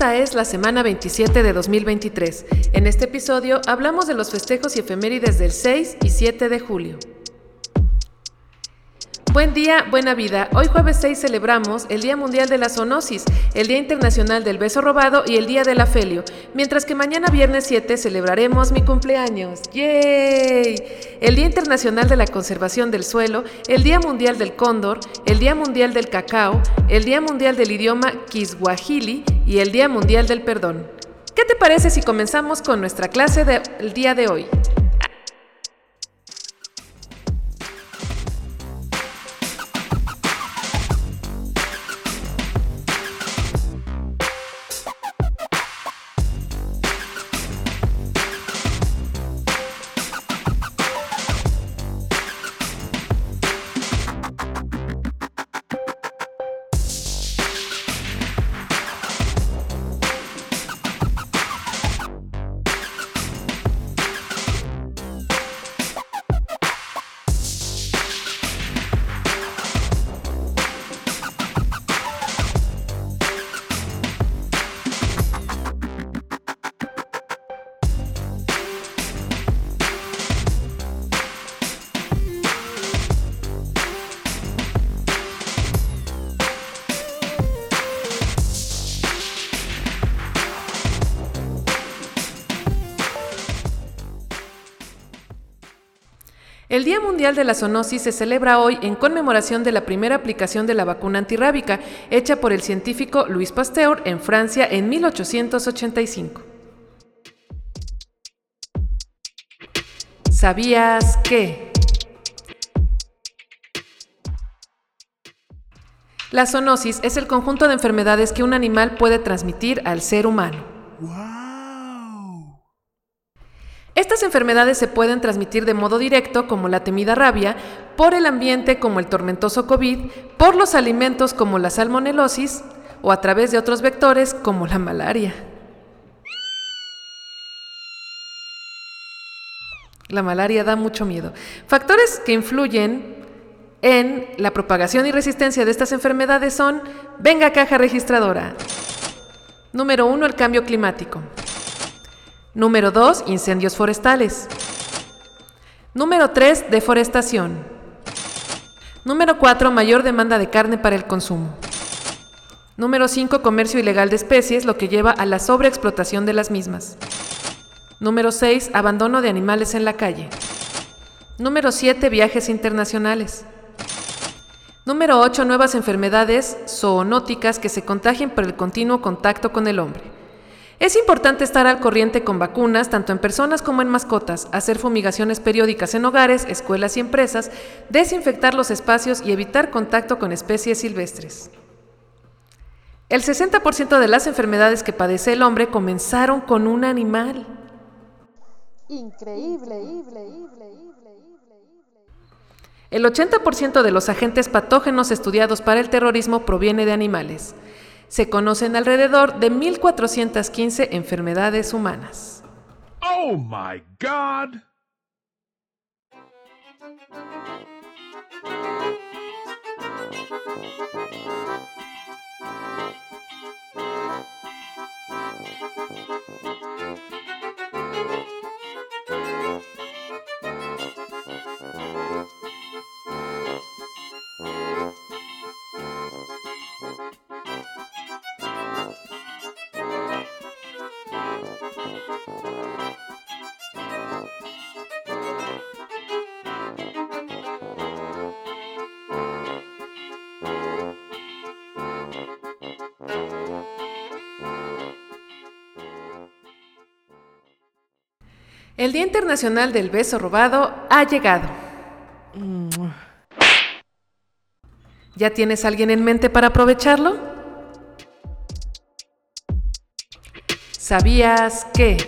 Esta es la semana 27 de 2023. En este episodio hablamos de los festejos y efemérides del 6 y 7 de julio. Buen día, buena vida. Hoy jueves 6 celebramos el Día Mundial de la Zoonosis, el Día Internacional del Beso Robado y el Día del Afelio, mientras que mañana viernes 7 celebraremos mi cumpleaños. ¡Yay! El Día Internacional de la Conservación del Suelo, el Día Mundial del Cóndor, el Día Mundial del Cacao, el Día Mundial del Idioma Kiswahili y el Día Mundial del Perdón. ¿Qué te parece si comenzamos con nuestra clase del día de hoy? El Día Mundial de la Zoonosis se celebra hoy en conmemoración de la primera aplicación de la vacuna antirrábica hecha por el científico Louis Pasteur en Francia en 1885. ¿Sabías que? La zoonosis es el conjunto de enfermedades que un animal puede transmitir al ser humano. Estas enfermedades se pueden transmitir de modo directo, como la temida rabia, por el ambiente, como el tormentoso COVID, por los alimentos, como la salmonelosis, o a través de otros vectores, como la malaria. La malaria da mucho miedo. Factores que influyen en la propagación y resistencia de estas enfermedades son, venga caja registradora. Número uno, el cambio climático. Número 2. Incendios forestales. Número 3. Deforestación. Número 4. Mayor demanda de carne para el consumo. Número 5. Comercio ilegal de especies, lo que lleva a la sobreexplotación de las mismas. Número 6. Abandono de animales en la calle. Número 7. Viajes internacionales. Número 8. Nuevas enfermedades zoonóticas que se contagian por el continuo contacto con el hombre. Es importante estar al corriente con vacunas, tanto en personas como en mascotas, hacer fumigaciones periódicas en hogares, escuelas y empresas, desinfectar los espacios y evitar contacto con especies silvestres. El 60% de las enfermedades que padece el hombre comenzaron con un animal. Increíble. El 80% de los agentes patógenos estudiados para el terrorismo proviene de animales se conocen alrededor de 1.415 enfermedades humanas. ¡Oh, my God! El Día Internacional del Beso Robado ha llegado. ¿Ya tienes alguien en mente para aprovecharlo? ¿Sabías que?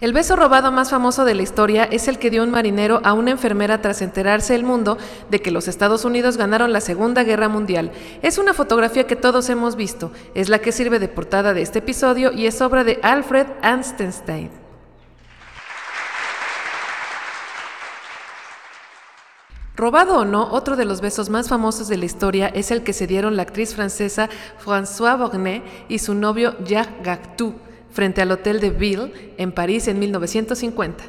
El beso robado más famoso de la historia es el que dio un marinero a una enfermera tras enterarse el mundo de que los Estados Unidos ganaron la Segunda Guerra Mundial. Es una fotografía que todos hemos visto, es la que sirve de portada de este episodio y es obra de Alfred Anstenstein. Robado o no, otro de los besos más famosos de la historia es el que se dieron la actriz francesa François Bornet y su novio Jacques Gactou frente al Hotel de Ville, en París, en 1950.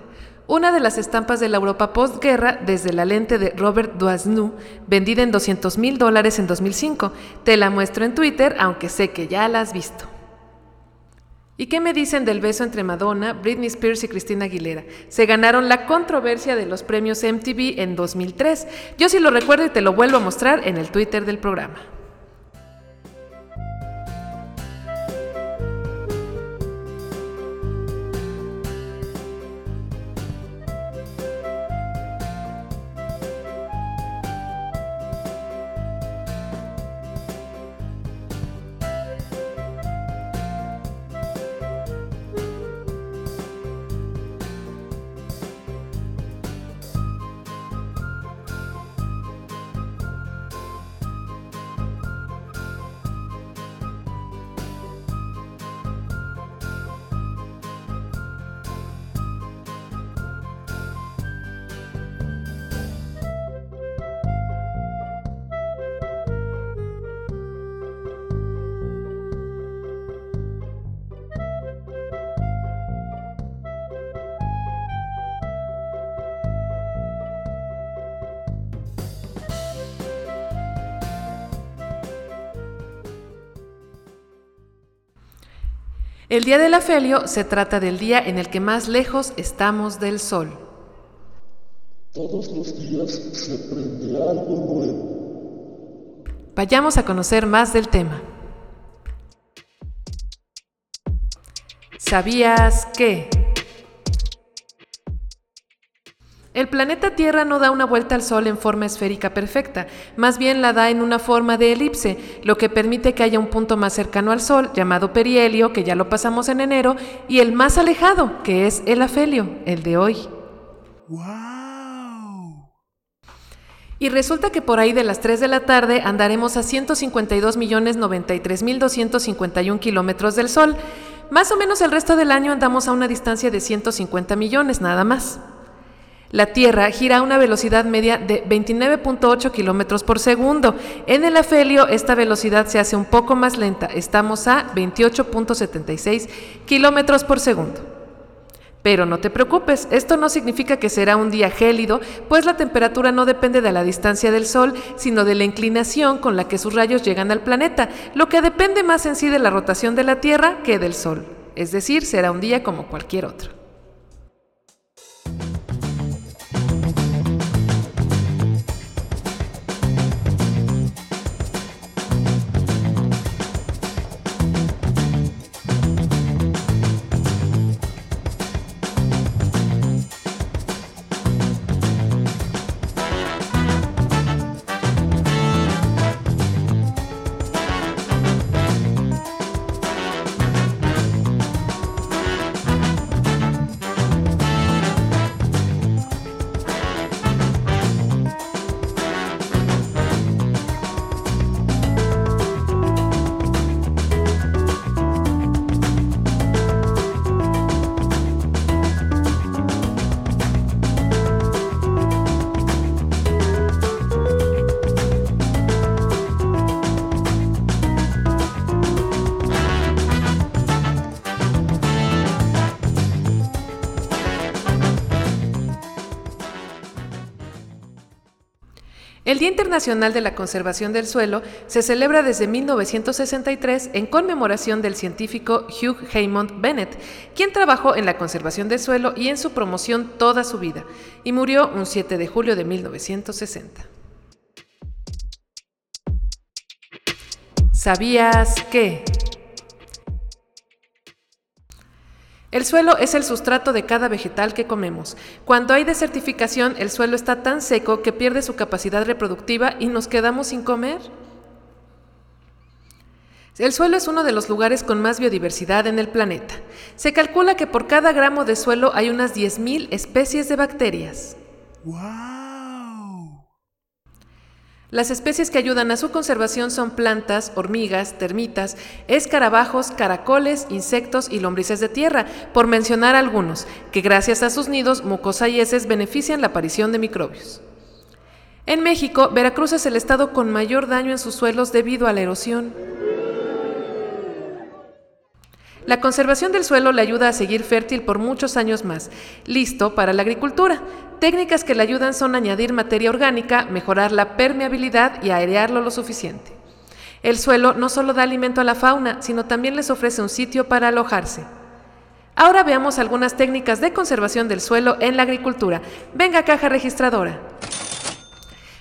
Una de las estampas de la Europa postguerra desde la lente de Robert Doisneau, vendida en 200 mil dólares en 2005. Te la muestro en Twitter, aunque sé que ya la has visto. ¿Y qué me dicen del beso entre Madonna, Britney Spears y Christina Aguilera? Se ganaron la controversia de los premios MTV en 2003. Yo sí lo recuerdo y te lo vuelvo a mostrar en el Twitter del programa. El día del afelio se trata del día en el que más lejos estamos del sol. Todos los días se prende algo nuevo. Vayamos a conocer más del tema. ¿Sabías que? El planeta Tierra no da una vuelta al Sol en forma esférica perfecta, más bien la da en una forma de elipse, lo que permite que haya un punto más cercano al Sol, llamado perihelio, que ya lo pasamos en enero, y el más alejado, que es el afelio, el de hoy. Y resulta que por ahí de las 3 de la tarde andaremos a 152.093.251 kilómetros del Sol. Más o menos el resto del año andamos a una distancia de 150 millones, nada más. La Tierra gira a una velocidad media de 29.8 kilómetros por segundo. En el afelio, esta velocidad se hace un poco más lenta. Estamos a 28.76 kilómetros por segundo. Pero no te preocupes, esto no significa que será un día gélido, pues la temperatura no depende de la distancia del Sol, sino de la inclinación con la que sus rayos llegan al planeta, lo que depende más en sí de la rotación de la Tierra que del Sol. Es decir, será un día como cualquier otro. El Día Internacional de la Conservación del Suelo se celebra desde 1963 en conmemoración del científico Hugh Haymond Bennett, quien trabajó en la conservación del suelo y en su promoción toda su vida, y murió un 7 de julio de 1960. ¿Sabías que? El suelo es el sustrato de cada vegetal que comemos. Cuando hay desertificación, el suelo está tan seco que pierde su capacidad reproductiva y nos quedamos sin comer. El suelo es uno de los lugares con más biodiversidad en el planeta. Se calcula que por cada gramo de suelo hay unas 10.000 especies de bacterias. Las especies que ayudan a su conservación son plantas, hormigas, termitas, escarabajos, caracoles, insectos y lombrices de tierra, por mencionar algunos, que gracias a sus nidos, mucosa y heces benefician la aparición de microbios. En México, Veracruz es el estado con mayor daño en sus suelos debido a la erosión. La conservación del suelo le ayuda a seguir fértil por muchos años más, listo para la agricultura. Técnicas que le ayudan son añadir materia orgánica, mejorar la permeabilidad y airearlo lo suficiente. El suelo no solo da alimento a la fauna, sino también les ofrece un sitio para alojarse. Ahora veamos algunas técnicas de conservación del suelo en la agricultura. Venga caja registradora.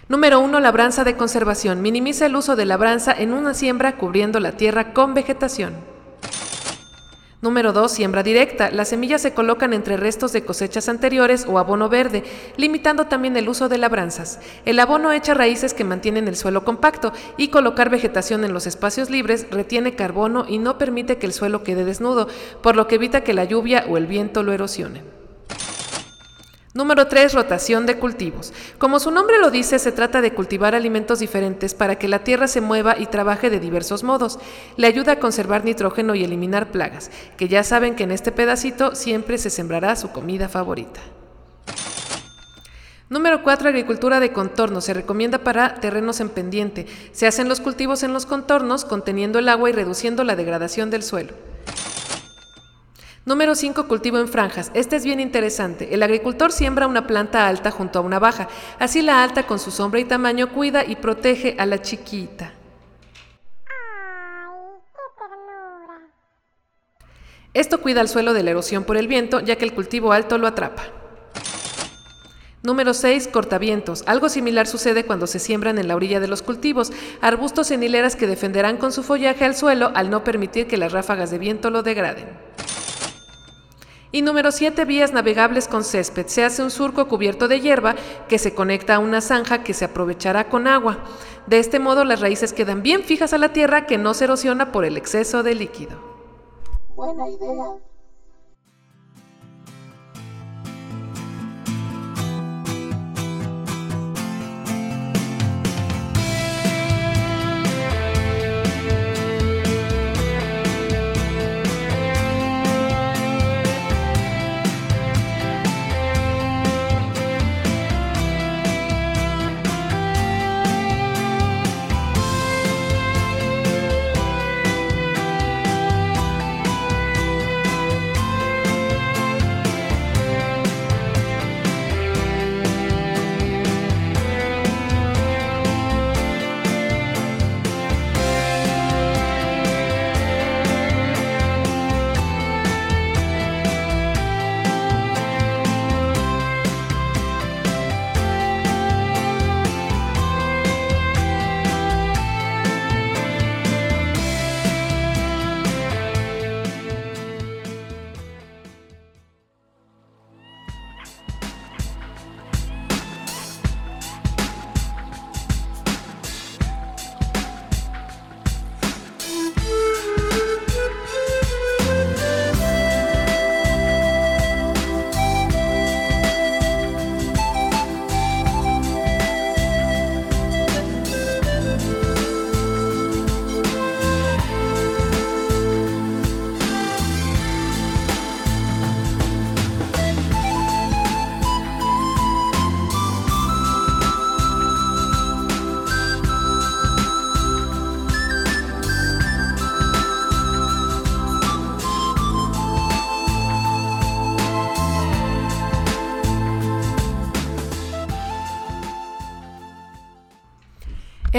Número 1. Labranza de conservación. Minimiza el uso de labranza en una siembra cubriendo la tierra con vegetación. Número 2. Siembra directa. Las semillas se colocan entre restos de cosechas anteriores o abono verde, limitando también el uso de labranzas. El abono echa raíces que mantienen el suelo compacto y colocar vegetación en los espacios libres retiene carbono y no permite que el suelo quede desnudo, por lo que evita que la lluvia o el viento lo erosionen. Número 3. Rotación de cultivos. Como su nombre lo dice, se trata de cultivar alimentos diferentes para que la tierra se mueva y trabaje de diversos modos. Le ayuda a conservar nitrógeno y eliminar plagas, que ya saben que en este pedacito siempre se sembrará su comida favorita. Número 4. Agricultura de contorno. Se recomienda para terrenos en pendiente. Se hacen los cultivos en los contornos, conteniendo el agua y reduciendo la degradación del suelo. Número 5. Cultivo en franjas. Este es bien interesante. El agricultor siembra una planta alta junto a una baja. Así la alta con su sombra y tamaño cuida y protege a la chiquita. Esto cuida al suelo de la erosión por el viento, ya que el cultivo alto lo atrapa. Número 6. Cortavientos. Algo similar sucede cuando se siembran en la orilla de los cultivos, arbustos en hileras que defenderán con su follaje al suelo al no permitir que las ráfagas de viento lo degraden. Y número 7, vías navegables con césped. Se hace un surco cubierto de hierba que se conecta a una zanja que se aprovechará con agua. De este modo las raíces quedan bien fijas a la tierra que no se erosiona por el exceso de líquido. Buena idea.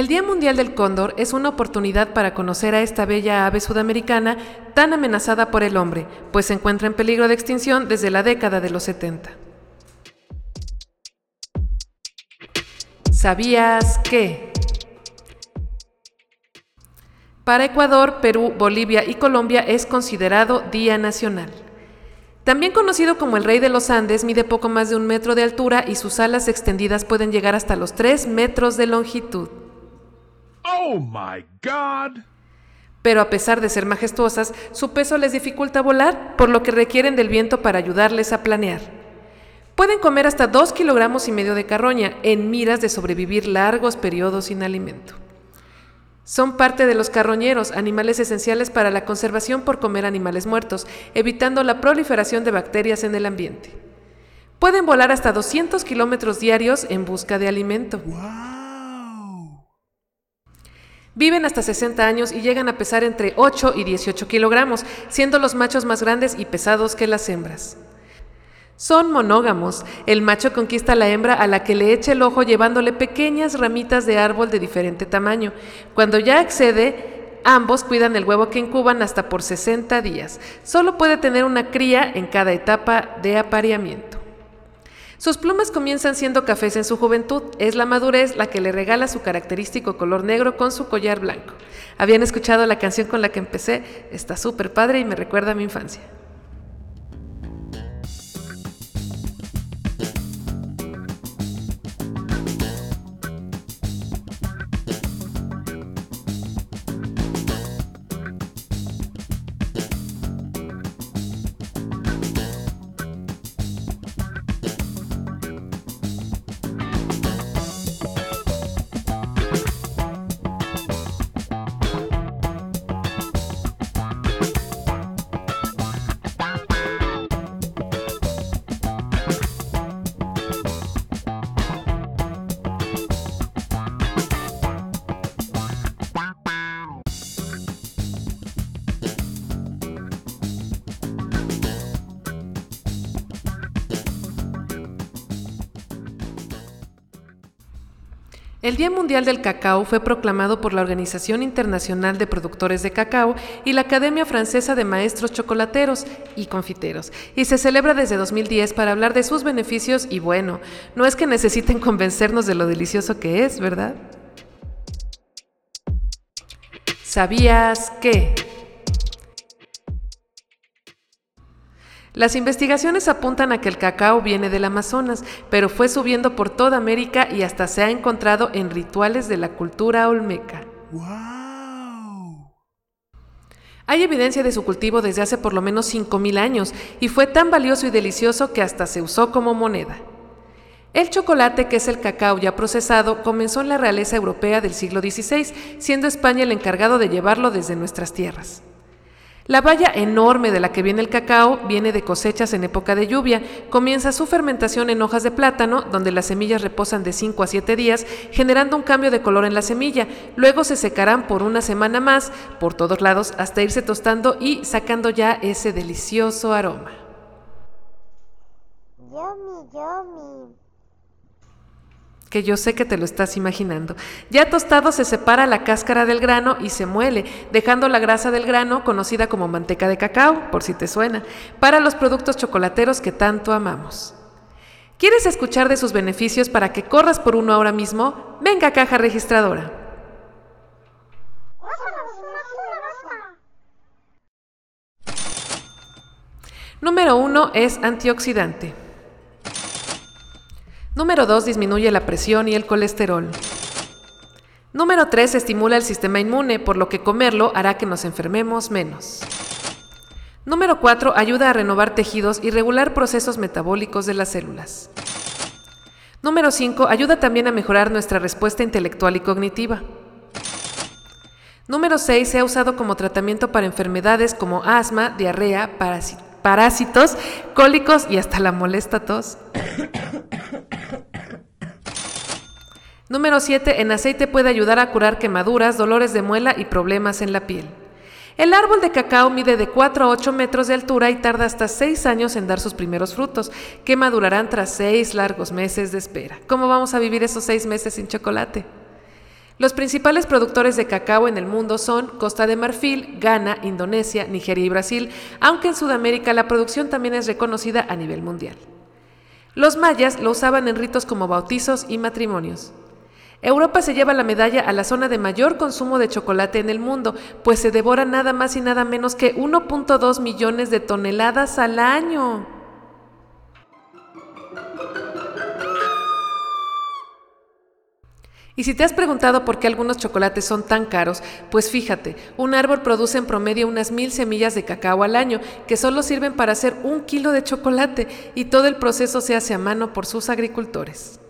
El Día Mundial del Cóndor es una oportunidad para conocer a esta bella ave sudamericana tan amenazada por el hombre, pues se encuentra en peligro de extinción desde la década de los 70. ¿Sabías que? Para Ecuador, Perú, Bolivia y Colombia es considerado Día Nacional. También conocido como el Rey de los Andes, mide poco más de un metro de altura y sus alas extendidas pueden llegar hasta los 3 metros de longitud. Oh my god! Pero a pesar de ser majestuosas, su peso les dificulta volar, por lo que requieren del viento para ayudarles a planear. Pueden comer hasta 2 kilogramos y medio de carroña en miras de sobrevivir largos periodos sin alimento. Son parte de los carroñeros, animales esenciales para la conservación por comer animales muertos, evitando la proliferación de bacterias en el ambiente. Pueden volar hasta 200 kilómetros diarios en busca de alimento. Viven hasta 60 años y llegan a pesar entre 8 y 18 kilogramos, siendo los machos más grandes y pesados que las hembras. Son monógamos. El macho conquista a la hembra a la que le echa el ojo llevándole pequeñas ramitas de árbol de diferente tamaño. Cuando ya accede, ambos cuidan el huevo que incuban hasta por 60 días. Solo puede tener una cría en cada etapa de apareamiento. Sus plumas comienzan siendo cafés en su juventud. Es la madurez la que le regala su característico color negro con su collar blanco. ¿Habían escuchado la canción con la que empecé? Está súper padre y me recuerda a mi infancia. El Día Mundial del Cacao fue proclamado por la Organización Internacional de Productores de Cacao y la Academia Francesa de Maestros Chocolateros y Confiteros, y se celebra desde 2010 para hablar de sus beneficios y bueno, no es que necesiten convencernos de lo delicioso que es, ¿verdad? ¿Sabías que? Las investigaciones apuntan a que el cacao viene del Amazonas, pero fue subiendo por toda América y hasta se ha encontrado en rituales de la cultura olmeca. Hay evidencia de su cultivo desde hace por lo menos 5.000 años y fue tan valioso y delicioso que hasta se usó como moneda. El chocolate, que es el cacao ya procesado, comenzó en la realeza europea del siglo XVI, siendo España el encargado de llevarlo desde nuestras tierras. La valla enorme de la que viene el cacao viene de cosechas en época de lluvia. Comienza su fermentación en hojas de plátano, donde las semillas reposan de 5 a 7 días, generando un cambio de color en la semilla. Luego se secarán por una semana más por todos lados hasta irse tostando y sacando ya ese delicioso aroma. Yummy, yummy que yo sé que te lo estás imaginando. Ya tostado se separa la cáscara del grano y se muele, dejando la grasa del grano, conocida como manteca de cacao, por si te suena, para los productos chocolateros que tanto amamos. ¿Quieres escuchar de sus beneficios para que corras por uno ahora mismo? Venga caja registradora. Número 1 es antioxidante. Número 2. Disminuye la presión y el colesterol. Número 3. Estimula el sistema inmune, por lo que comerlo hará que nos enfermemos menos. Número 4. Ayuda a renovar tejidos y regular procesos metabólicos de las células. Número 5. Ayuda también a mejorar nuestra respuesta intelectual y cognitiva. Número 6. Se ha usado como tratamiento para enfermedades como asma, diarrea, parásitos, cólicos y hasta la molesta tos. Número 7. En aceite puede ayudar a curar quemaduras, dolores de muela y problemas en la piel. El árbol de cacao mide de 4 a 8 metros de altura y tarda hasta 6 años en dar sus primeros frutos, que madurarán tras 6 largos meses de espera. ¿Cómo vamos a vivir esos 6 meses sin chocolate? Los principales productores de cacao en el mundo son Costa de Marfil, Ghana, Indonesia, Nigeria y Brasil, aunque en Sudamérica la producción también es reconocida a nivel mundial. Los mayas lo usaban en ritos como bautizos y matrimonios. Europa se lleva la medalla a la zona de mayor consumo de chocolate en el mundo, pues se devora nada más y nada menos que 1.2 millones de toneladas al año. Y si te has preguntado por qué algunos chocolates son tan caros, pues fíjate, un árbol produce en promedio unas mil semillas de cacao al año, que solo sirven para hacer un kilo de chocolate, y todo el proceso se hace a mano por sus agricultores.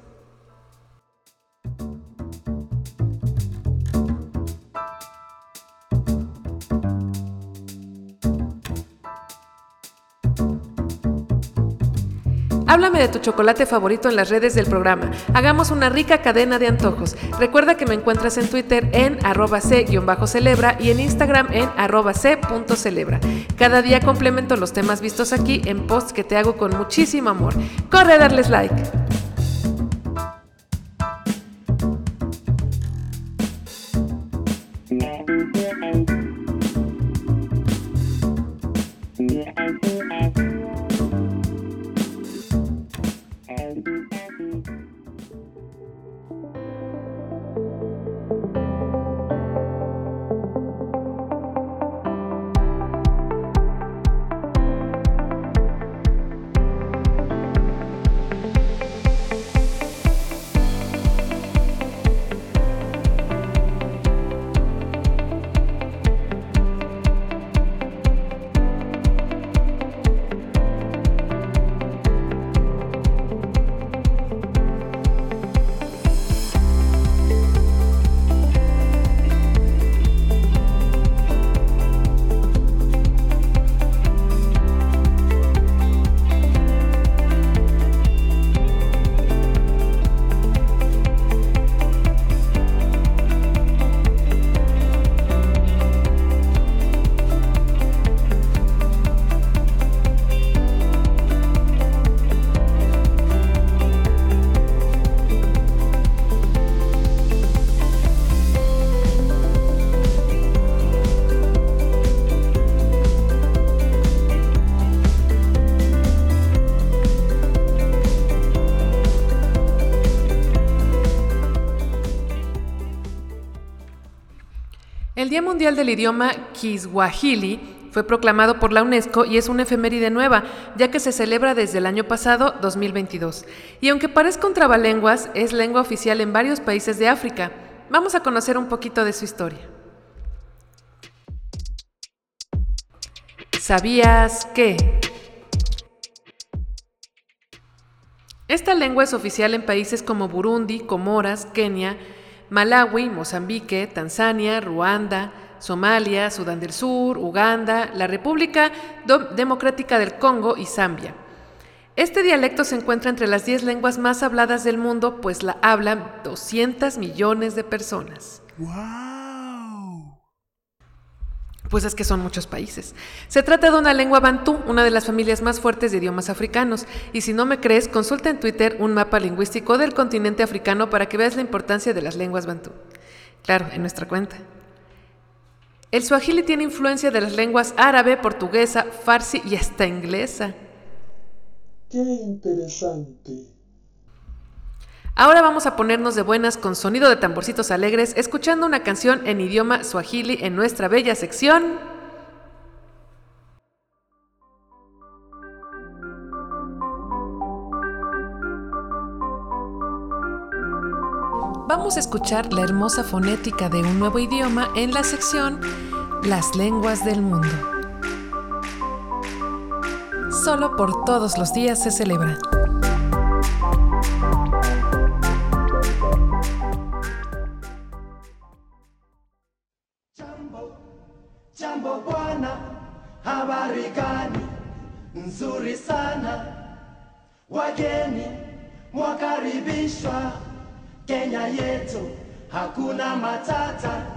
Háblame de tu chocolate favorito en las redes del programa. Hagamos una rica cadena de antojos. Recuerda que me encuentras en Twitter en arroba c-celebra y en Instagram en arroba c.celebra. Cada día complemento los temas vistos aquí en posts que te hago con muchísimo amor. Corre a darles like. Día Mundial del Idioma Kiswahili fue proclamado por la UNESCO y es una efeméride nueva, ya que se celebra desde el año pasado, 2022. Y aunque parezca un trabalenguas, es lengua oficial en varios países de África. Vamos a conocer un poquito de su historia. ¿Sabías que? Esta lengua es oficial en países como Burundi, Comoras, Kenia, Malawi, Mozambique, Tanzania, Ruanda, Somalia, Sudán del Sur, Uganda, la República Democrática del Congo y Zambia. Este dialecto se encuentra entre las 10 lenguas más habladas del mundo, pues la hablan 200 millones de personas. Pues es que son muchos países. Se trata de una lengua bantú, una de las familias más fuertes de idiomas africanos. Y si no me crees, consulta en Twitter un mapa lingüístico del continente africano para que veas la importancia de las lenguas bantú. Claro, en nuestra cuenta. El swahili tiene influencia de las lenguas árabe, portuguesa, farsi y hasta inglesa. Qué interesante. Ahora vamos a ponernos de buenas con sonido de tamborcitos alegres, escuchando una canción en idioma swahili en nuestra bella sección. Vamos a escuchar la hermosa fonética de un nuevo idioma en la sección Las lenguas del mundo. Solo por todos los días se celebra. Wageni mwakaribishwa Kenya yetu, hakuna matata.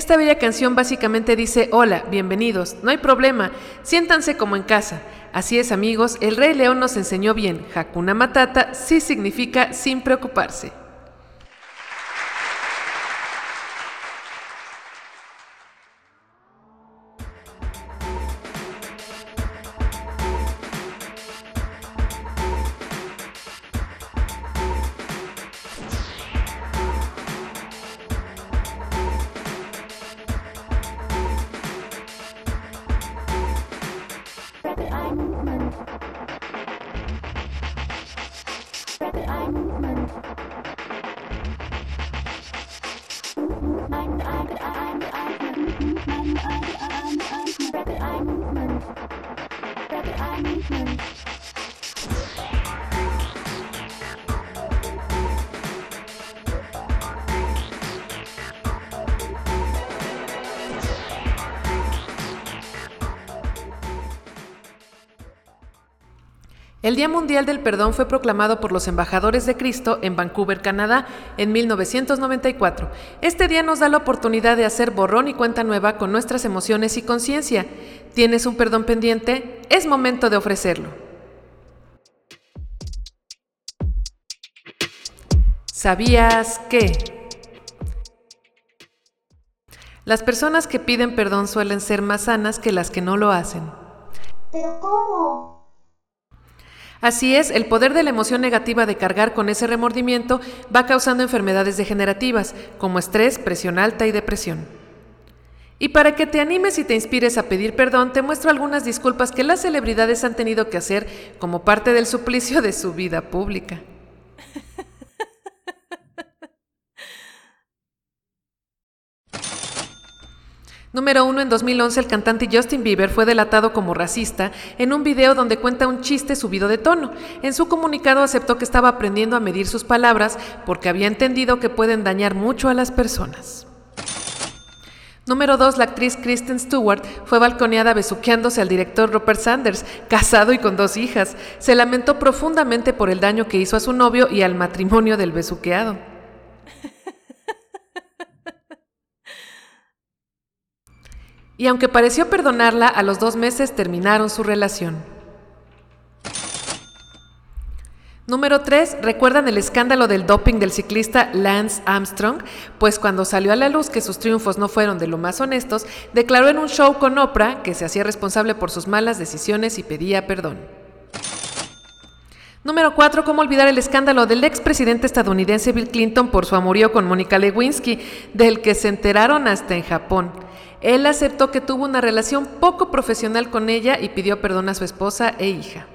Esta bella canción básicamente dice, hola, bienvenidos, no hay problema, siéntanse como en casa. Así es amigos, el Rey León nos enseñó bien, Hakuna Matata sí significa sin preocuparse. El Día Mundial del Perdón fue proclamado por los embajadores de Cristo en Vancouver, Canadá, en 1994. Este día nos da la oportunidad de hacer borrón y cuenta nueva con nuestras emociones y conciencia. ¿Tienes un perdón pendiente? Es momento de ofrecerlo. ¿Sabías que? Las personas que piden perdón suelen ser más sanas que las que no lo hacen. ¿Pero cómo? Así es, el poder de la emoción negativa de cargar con ese remordimiento va causando enfermedades degenerativas, como estrés, presión alta y depresión. Y para que te animes y te inspires a pedir perdón, te muestro algunas disculpas que las celebridades han tenido que hacer como parte del suplicio de su vida pública. Número 1. En 2011 el cantante Justin Bieber fue delatado como racista en un video donde cuenta un chiste subido de tono. En su comunicado aceptó que estaba aprendiendo a medir sus palabras porque había entendido que pueden dañar mucho a las personas. Número 2. La actriz Kristen Stewart fue balconeada besuqueándose al director Rupert Sanders, casado y con dos hijas. Se lamentó profundamente por el daño que hizo a su novio y al matrimonio del besuqueado. Y aunque pareció perdonarla, a los dos meses terminaron su relación. Número 3. ¿Recuerdan el escándalo del doping del ciclista Lance Armstrong? Pues cuando salió a la luz que sus triunfos no fueron de lo más honestos, declaró en un show con Oprah que se hacía responsable por sus malas decisiones y pedía perdón. Número 4. ¿Cómo olvidar el escándalo del expresidente estadounidense Bill Clinton por su amorío con Mónica Lewinsky, del que se enteraron hasta en Japón? Él aceptó que tuvo una relación poco profesional con ella y pidió perdón a su esposa e hija.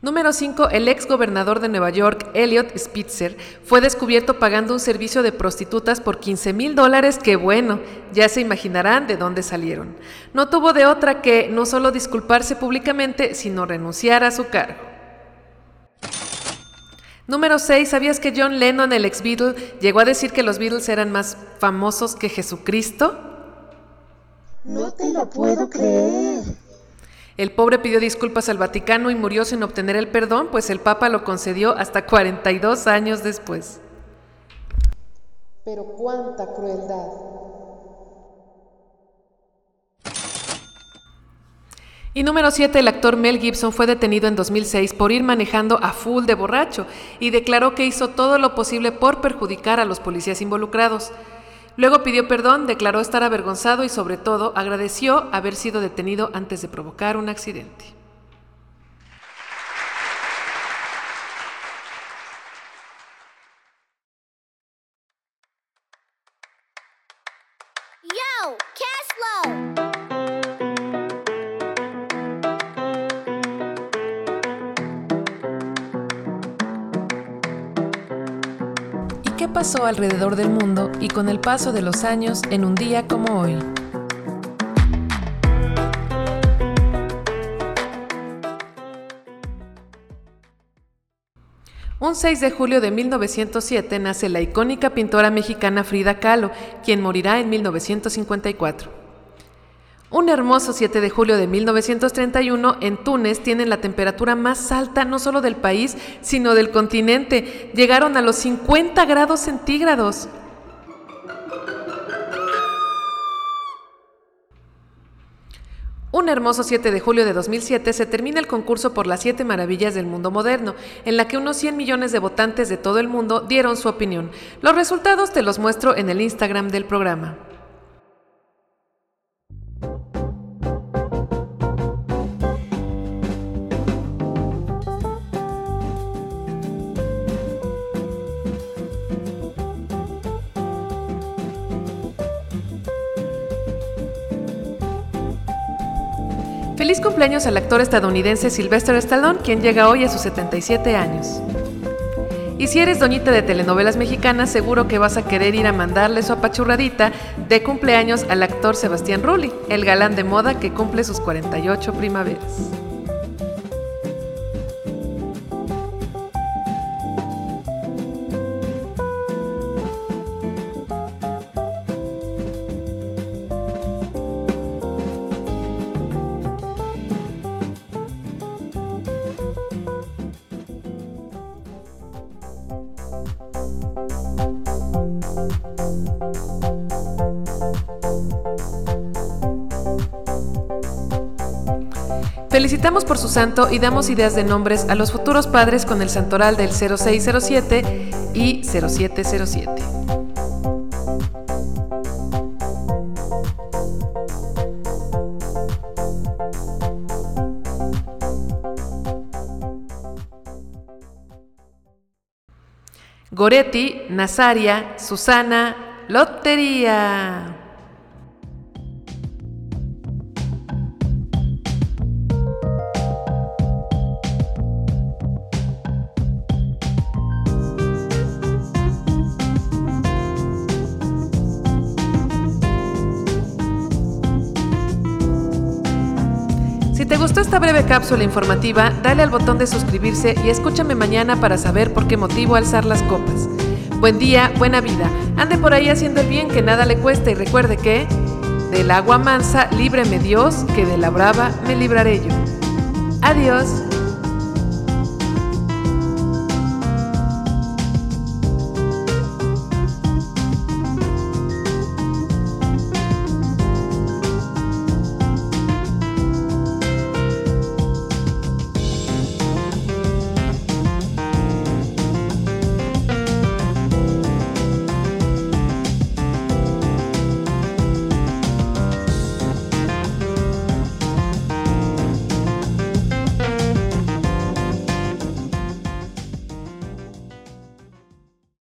Número 5. El ex gobernador de Nueva York, Elliot Spitzer, fue descubierto pagando un servicio de prostitutas por 15 mil dólares que, bueno, ya se imaginarán de dónde salieron. No tuvo de otra que no solo disculparse públicamente, sino renunciar a su cargo. Número 6. ¿Sabías que John Lennon, el ex Beatle, llegó a decir que los Beatles eran más famosos que Jesucristo? No te lo puedo creer. El pobre pidió disculpas al Vaticano y murió sin obtener el perdón, pues el Papa lo concedió hasta 42 años después. Pero cuánta crueldad. Y número 7, el actor Mel Gibson fue detenido en 2006 por ir manejando a full de borracho y declaró que hizo todo lo posible por perjudicar a los policías involucrados. Luego pidió perdón, declaró estar avergonzado y sobre todo agradeció haber sido detenido antes de provocar un accidente. Alrededor del mundo y con el paso de los años en un día como hoy? Un 6 de julio de 1907 nace la icónica pintora mexicana Frida Kahlo, quien morirá en 1954. Un hermoso 7 de julio de 1931 en Túnez tienen la temperatura más alta no solo del país, sino del continente. Llegaron a los 50 grados centígrados. Un hermoso 7 de julio de 2007 se termina el concurso por las 7 maravillas del mundo moderno, en la que unos 100 millones de votantes de todo el mundo dieron su opinión. Los resultados te los muestro en el Instagram del programa. Feliz cumpleaños al actor estadounidense Sylvester Stallone, quien llega hoy a sus 77 años. Y si eres doñita de telenovelas mexicanas, seguro que vas a querer ir a mandarle su apachurradita de cumpleaños al actor Sebastián Rulli, el galán de moda que cumple sus 48 primaveras. Felicitamos por su santo y damos ideas de nombres a los futuros padres con el santoral del 0607 y 0707. Goretti, Nazaria, Susana, Lotería. Gustó esta breve cápsula informativa, dale al botón de suscribirse y escúchame mañana para saber por qué motivo alzar las copas. Buen día, buena vida. Ande por ahí haciendo el bien que nada le cuesta y recuerde que del agua mansa líbreme Dios, que de la brava me libraré yo. Adiós.